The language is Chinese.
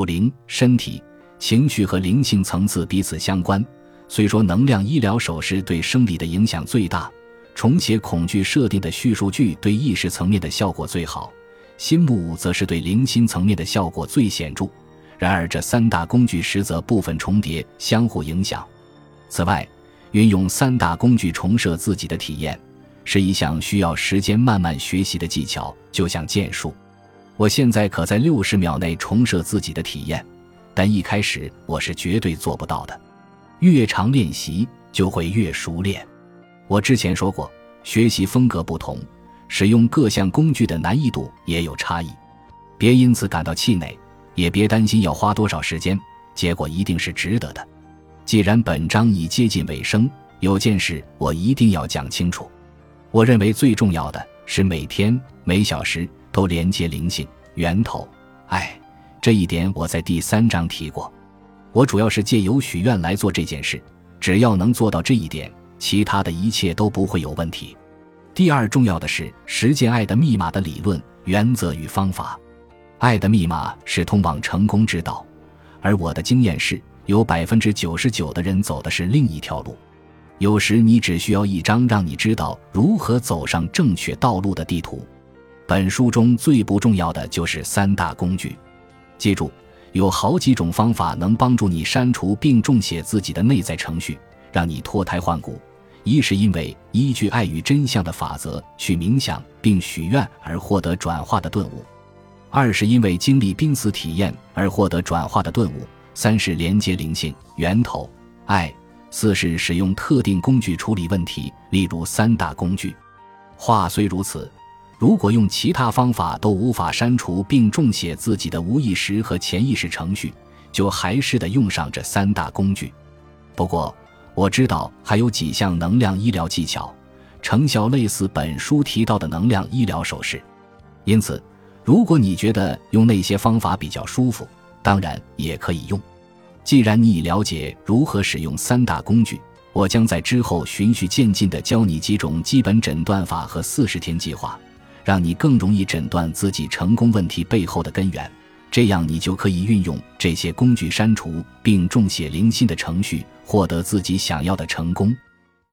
五灵、身体、情绪和灵性层次彼此相关。虽说能量医疗手势对生理的影响最大，重写恐惧设定的叙述句对意识层面的效果最好，心木则是对灵心层面的效果最显著。然而，这三大工具实则部分重叠，相互影响。此外，运用三大工具重设自己的体验，是一项需要时间慢慢学习的技巧，就像剑术。我现在可在六十秒内重设自己的体验，但一开始我是绝对做不到的。越常练习，就会越熟练。我之前说过，学习风格不同，使用各项工具的难易度也有差异。别因此感到气馁，也别担心要花多少时间，结果一定是值得的。既然本章已接近尾声，有件事我一定要讲清楚。我认为最重要的是每天每小时都连接灵性源头。哎，这一点我在第三章提过。我主要是借由许愿来做这件事，只要能做到这一点，其他的一切都不会有问题。第二重要的是实践爱的密码的理论、原则与方法。爱的密码是通往成功之道，而我的经验是。有百分之九十九的人走的是另一条路，有时你只需要一张让你知道如何走上正确道路的地图。本书中最不重要的就是三大工具，记住，有好几种方法能帮助你删除并重写自己的内在程序，让你脱胎换骨。一是因为依据爱与真相的法则去冥想并许愿而获得转化的顿悟；二是因为经历濒死体验而获得转化的顿悟。三是连接灵性源头爱，四是使用特定工具处理问题，例如三大工具。话虽如此，如果用其他方法都无法删除并重写自己的无意识和潜意识程序，就还是得用上这三大工具。不过我知道还有几项能量医疗技巧，成效类似本书提到的能量医疗手势。因此，如果你觉得用那些方法比较舒服，当然也可以用。既然你已了解如何使用三大工具，我将在之后循序渐进地教你几种基本诊断法和四十天计划，让你更容易诊断自己成功问题背后的根源。这样，你就可以运用这些工具删除并重写零星的程序，获得自己想要的成功。